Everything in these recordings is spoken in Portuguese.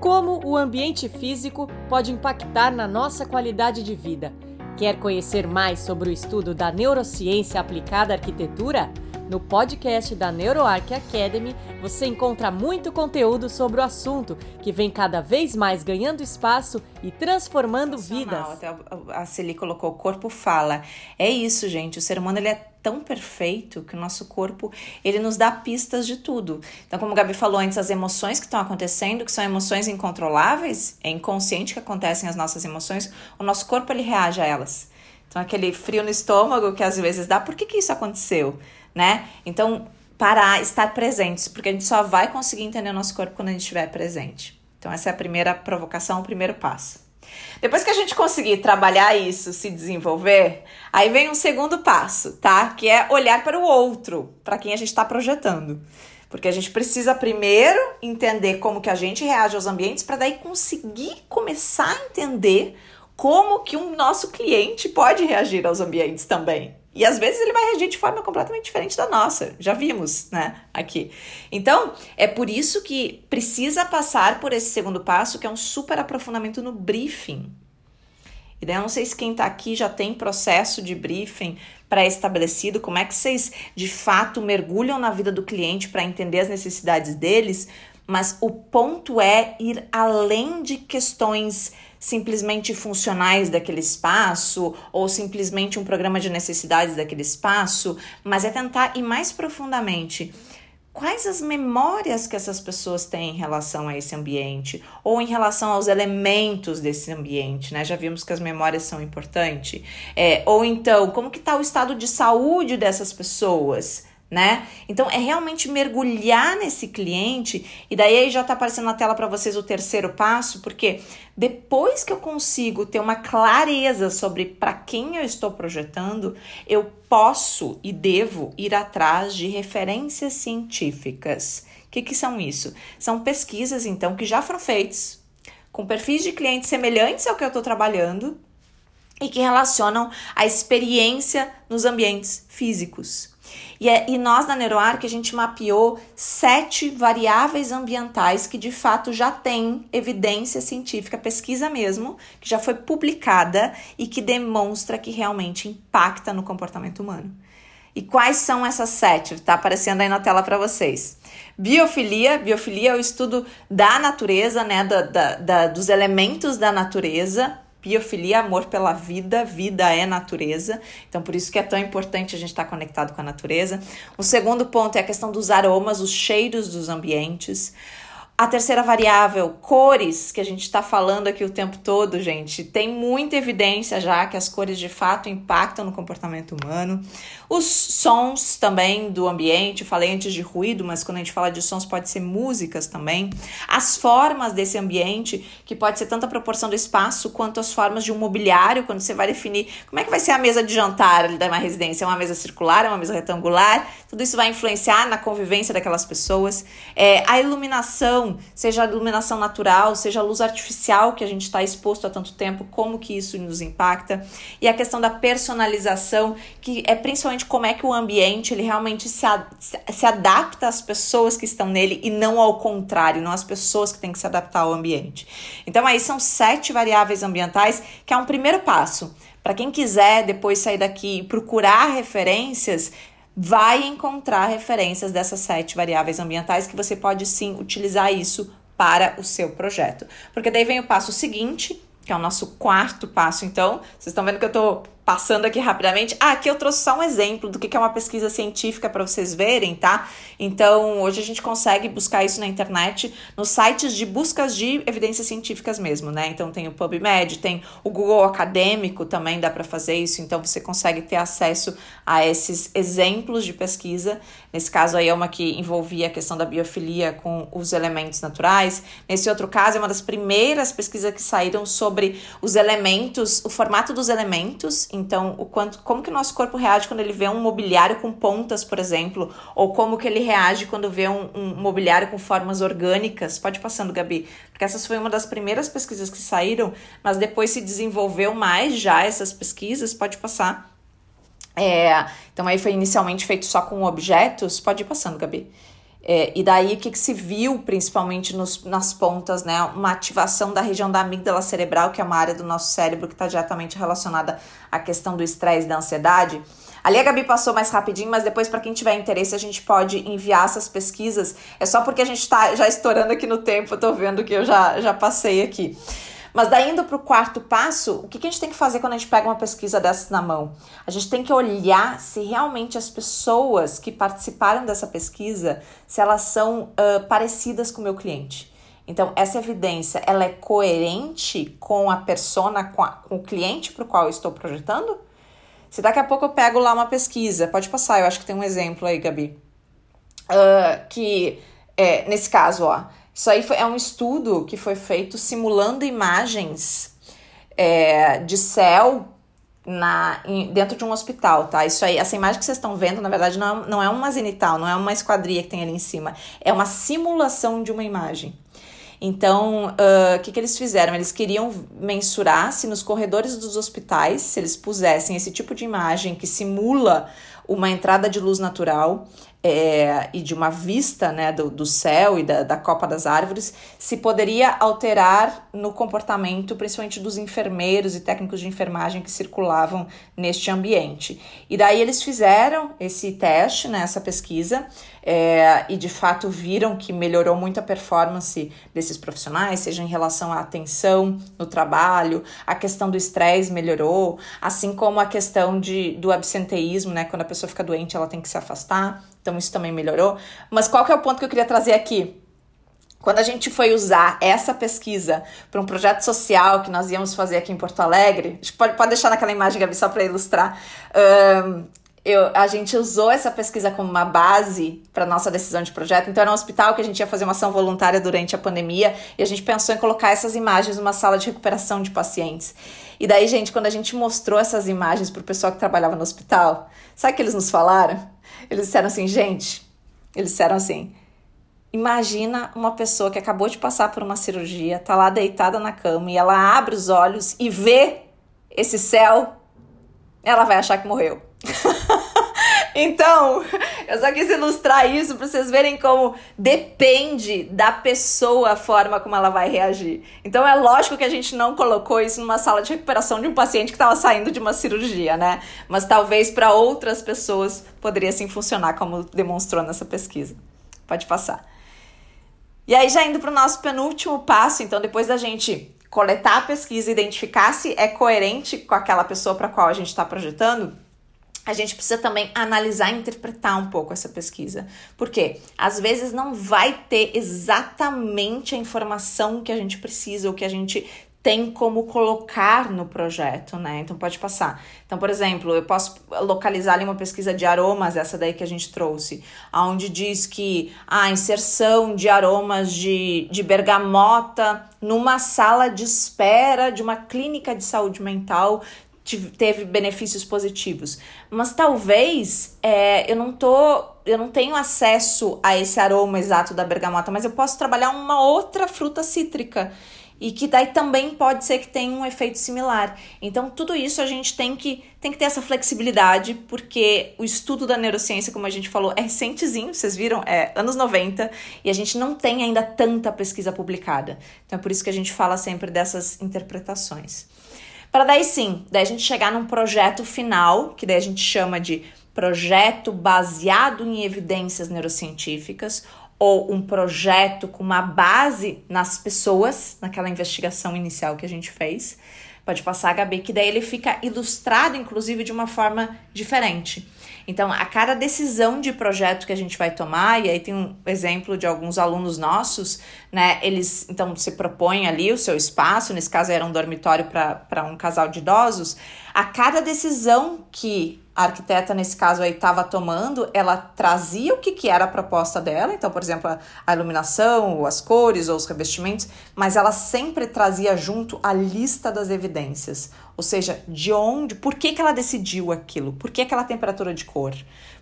Como o ambiente físico pode impactar na nossa qualidade de vida? Quer conhecer mais sobre o estudo da neurociência aplicada à arquitetura? No podcast da NeuroArc Academy, você encontra muito conteúdo sobre o assunto, que vem cada vez mais ganhando espaço e transformando vidas. Até a Celi colocou, o corpo fala. É isso, gente. O ser humano ele é tão perfeito que o nosso corpo ele nos dá pistas de tudo. Então, como a Gabi falou antes, as emoções que estão acontecendo, que são emoções incontroláveis, é inconsciente que acontecem as nossas emoções, o nosso corpo ele reage a elas. Então, aquele frio no estômago que às vezes dá, por que, que isso aconteceu? Né? Então, parar, estar presentes, porque a gente só vai conseguir entender o nosso corpo quando a gente estiver presente. Então, essa é a primeira provocação, o primeiro passo. Depois que a gente conseguir trabalhar isso, se desenvolver, aí vem um segundo passo, tá? Que é olhar para o outro, para quem a gente está projetando. Porque a gente precisa primeiro entender como que a gente reage aos ambientes para daí conseguir começar a entender como que um nosso cliente pode reagir aos ambientes também. E às vezes ele vai reagir de forma completamente diferente da nossa. Já vimos, né, aqui. Então, é por isso que precisa passar por esse segundo passo, que é um super aprofundamento no briefing. E daí eu não sei se quem tá aqui já tem processo de briefing pré-estabelecido, como é que vocês de fato mergulham na vida do cliente para entender as necessidades deles, mas o ponto é ir além de questões simplesmente funcionais daquele espaço ou simplesmente um programa de necessidades daquele espaço, mas é tentar ir mais profundamente. Quais as memórias que essas pessoas têm em relação a esse ambiente ou em relação aos elementos desse ambiente, né? Já vimos que as memórias são importantes. É, ou então, como que está o estado de saúde dessas pessoas? Né? Então é realmente mergulhar nesse cliente e daí aí já tá aparecendo na tela para vocês o terceiro passo, porque depois que eu consigo ter uma clareza sobre para quem eu estou projetando, eu posso e devo ir atrás de referências científicas. O que, que são isso? São pesquisas então que já foram feitas com perfis de clientes semelhantes ao que eu estou trabalhando e que relacionam a experiência nos ambientes físicos. E, é, e nós na NeuroArc a gente mapeou sete variáveis ambientais que de fato já tem evidência científica, pesquisa mesmo, que já foi publicada e que demonstra que realmente impacta no comportamento humano. E quais são essas sete? Está aparecendo aí na tela para vocês. Biofilia, biofilia é o estudo da natureza, né, da, da, da, dos elementos da natureza, Biofilia, amor pela vida, vida é natureza. Então, por isso que é tão importante a gente estar conectado com a natureza. O segundo ponto é a questão dos aromas, os cheiros dos ambientes. A terceira variável, cores, que a gente está falando aqui o tempo todo, gente, tem muita evidência já que as cores de fato impactam no comportamento humano. Os sons também do ambiente, falei antes de ruído, mas quando a gente fala de sons pode ser músicas também. As formas desse ambiente, que pode ser tanto a proporção do espaço quanto as formas de um mobiliário, quando você vai definir como é que vai ser a mesa de jantar da uma residência, é uma mesa circular, é uma mesa retangular, tudo isso vai influenciar na convivência daquelas pessoas. É, a iluminação seja a iluminação natural, seja a luz artificial que a gente está exposto há tanto tempo, como que isso nos impacta. E a questão da personalização, que é principalmente como é que o ambiente ele realmente se, a, se adapta às pessoas que estão nele e não ao contrário, não às pessoas que têm que se adaptar ao ambiente. Então aí são sete variáveis ambientais, que é um primeiro passo. Para quem quiser depois sair daqui e procurar referências, vai encontrar referências dessas sete variáveis ambientais que você pode sim utilizar isso para o seu projeto. Porque daí vem o passo seguinte, que é o nosso quarto passo. Então, vocês estão vendo que eu estou passando aqui rapidamente. Ah, aqui eu trouxe só um exemplo do que é uma pesquisa científica para vocês verem, tá? Então, hoje a gente consegue buscar isso na internet, nos sites de buscas de evidências científicas mesmo, né? Então, tem o PubMed, tem o Google Acadêmico também dá para fazer isso. Então, você consegue ter acesso a esses exemplos de pesquisa. Nesse caso aí é uma que envolvia a questão da biofilia com os elementos naturais. Nesse outro caso, é uma das primeiras pesquisas que saíram sobre os elementos, o formato dos elementos então, o quanto, como que o nosso corpo reage quando ele vê um mobiliário com pontas, por exemplo, ou como que ele reage quando vê um, um mobiliário com formas orgânicas. Pode passando, Gabi, porque essas foi uma das primeiras pesquisas que saíram, mas depois se desenvolveu mais já essas pesquisas. Pode passar. É, então aí foi inicialmente feito só com objetos. Pode ir passando, Gabi. É, e daí o que, que se viu, principalmente nos, nas pontas, né? Uma ativação da região da amígdala cerebral, que é uma área do nosso cérebro que está diretamente relacionada à questão do estresse e da ansiedade. Ali a Gabi passou mais rapidinho, mas depois, para quem tiver interesse, a gente pode enviar essas pesquisas. É só porque a gente está já estourando aqui no tempo, eu tô vendo que eu já, já passei aqui. Mas daí indo para o quarto passo, o que, que a gente tem que fazer quando a gente pega uma pesquisa dessas na mão? A gente tem que olhar se realmente as pessoas que participaram dessa pesquisa, se elas são uh, parecidas com o meu cliente. Então, essa evidência, ela é coerente com a persona, com, a, com o cliente para o qual eu estou projetando? Se daqui a pouco eu pego lá uma pesquisa, pode passar, eu acho que tem um exemplo aí, Gabi. Uh, que, é, nesse caso, ó, isso aí foi, é um estudo que foi feito simulando imagens é, de céu na, em, dentro de um hospital, tá? Isso aí, essa imagem que vocês estão vendo, na verdade, não é, não é uma zenital, não é uma esquadria que tem ali em cima. É uma simulação de uma imagem. Então, o uh, que, que eles fizeram? Eles queriam mensurar se nos corredores dos hospitais, se eles pusessem esse tipo de imagem que simula uma entrada de luz natural, é, e de uma vista né, do, do céu e da, da copa das árvores, se poderia alterar no comportamento, principalmente dos enfermeiros e técnicos de enfermagem que circulavam neste ambiente. E daí eles fizeram esse teste, né, essa pesquisa, é, e de fato viram que melhorou muito a performance desses profissionais, seja em relação à atenção no trabalho, a questão do estresse melhorou, assim como a questão de, do absenteísmo, né, quando a pessoa fica doente, ela tem que se afastar. Então isso também melhorou. Mas qual que é o ponto que eu queria trazer aqui? Quando a gente foi usar essa pesquisa para um projeto social que nós íamos fazer aqui em Porto Alegre, pode, pode deixar naquela imagem, Gabi, só para ilustrar. Um, eu, a gente usou essa pesquisa como uma base para nossa decisão de projeto. Então, era um hospital que a gente ia fazer uma ação voluntária durante a pandemia e a gente pensou em colocar essas imagens numa sala de recuperação de pacientes. E daí, gente, quando a gente mostrou essas imagens para o pessoal que trabalhava no hospital, sabe o que eles nos falaram? Eles disseram assim, gente, eles disseram assim: imagina uma pessoa que acabou de passar por uma cirurgia, tá lá deitada na cama e ela abre os olhos e vê esse céu, ela vai achar que morreu. Então, eu só quis ilustrar isso para vocês verem como depende da pessoa a forma como ela vai reagir. Então, é lógico que a gente não colocou isso numa sala de recuperação de um paciente que estava saindo de uma cirurgia, né? Mas talvez para outras pessoas poderia sim funcionar, como demonstrou nessa pesquisa. Pode passar. E aí, já indo para o nosso penúltimo passo, então, depois da gente coletar a pesquisa, identificar se é coerente com aquela pessoa para qual a gente está projetando a gente precisa também analisar e interpretar um pouco essa pesquisa. Porque às vezes não vai ter exatamente a informação que a gente precisa, ou que a gente tem como colocar no projeto, né? Então pode passar. Então, por exemplo, eu posso localizar ali uma pesquisa de aromas, essa daí que a gente trouxe, onde diz que a inserção de aromas de, de bergamota numa sala de espera de uma clínica de saúde mental teve benefícios positivos. Mas talvez é, eu não tô, eu não tenho acesso a esse aroma exato da bergamota, mas eu posso trabalhar uma outra fruta cítrica e que daí também pode ser que tenha um efeito similar. Então, tudo isso a gente tem que, tem que ter essa flexibilidade, porque o estudo da neurociência, como a gente falou, é recentezinho, vocês viram? É anos 90, e a gente não tem ainda tanta pesquisa publicada. Então, é por isso que a gente fala sempre dessas interpretações. Para daí sim, daí a gente chegar num projeto final, que daí a gente chama de projeto baseado em evidências neurocientíficas ou um projeto com uma base nas pessoas, naquela investigação inicial que a gente fez. Pode passar, Gabi, que daí ele fica ilustrado, inclusive, de uma forma diferente. Então, a cada decisão de projeto que a gente vai tomar, e aí tem um exemplo de alguns alunos nossos, né? Eles então se propõem ali o seu espaço, nesse caso era um dormitório para um casal de idosos. A cada decisão que a arquiteta, nesse caso aí, estava tomando, ela trazia o que, que era a proposta dela, então, por exemplo, a, a iluminação, ou as cores, ou os revestimentos, mas ela sempre trazia junto a lista das evidências, ou seja, de onde, por que, que ela decidiu aquilo, por que aquela temperatura de cor,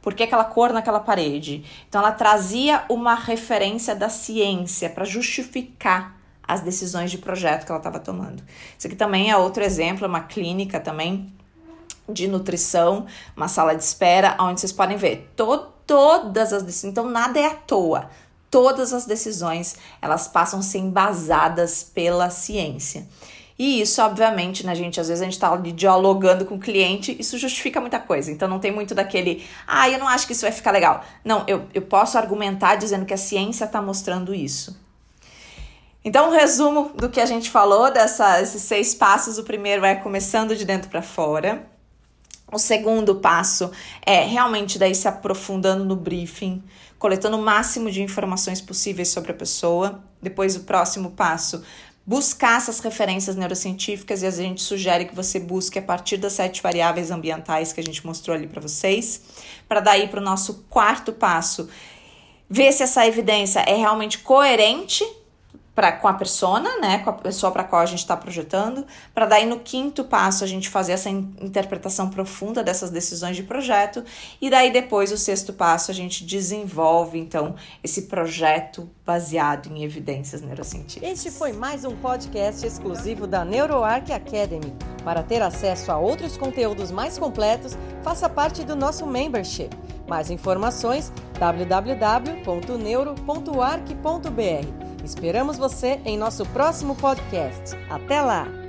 por que aquela cor naquela parede. Então, ela trazia uma referência da ciência para justificar as decisões de projeto que ela estava tomando. Isso aqui também é outro exemplo, é uma clínica também de nutrição, uma sala de espera, onde vocês podem ver todo todas as decisões, então nada é à toa. Todas as decisões, elas passam a ser embasadas pela ciência. E isso, obviamente, né, gente? Às vezes a gente tá dialogando com o cliente, isso justifica muita coisa. Então não tem muito daquele, ah, eu não acho que isso vai ficar legal. Não, eu, eu posso argumentar dizendo que a ciência está mostrando isso. Então, um resumo do que a gente falou, desses seis passos. O primeiro é começando de dentro para fora. O segundo passo é realmente daí se aprofundando no briefing, coletando o máximo de informações possíveis sobre a pessoa. Depois, o próximo passo, buscar essas referências neurocientíficas e a gente sugere que você busque a partir das sete variáveis ambientais que a gente mostrou ali para vocês, para daí para o nosso quarto passo, ver se essa evidência é realmente coerente pra, com a persona, né, com a pessoa para qual a gente está projetando, para daí no quinto passo a gente fazer essa in interpretação profunda dessas decisões de projeto e daí depois o sexto passo a gente desenvolve então esse projeto baseado em evidências neurocientíficas. Este foi mais um podcast exclusivo da NeuroArc Academy. Para ter acesso a outros conteúdos mais completos, faça parte do nosso membership. Mais informações www.neuro.arc.br Esperamos você em nosso próximo podcast. Até lá!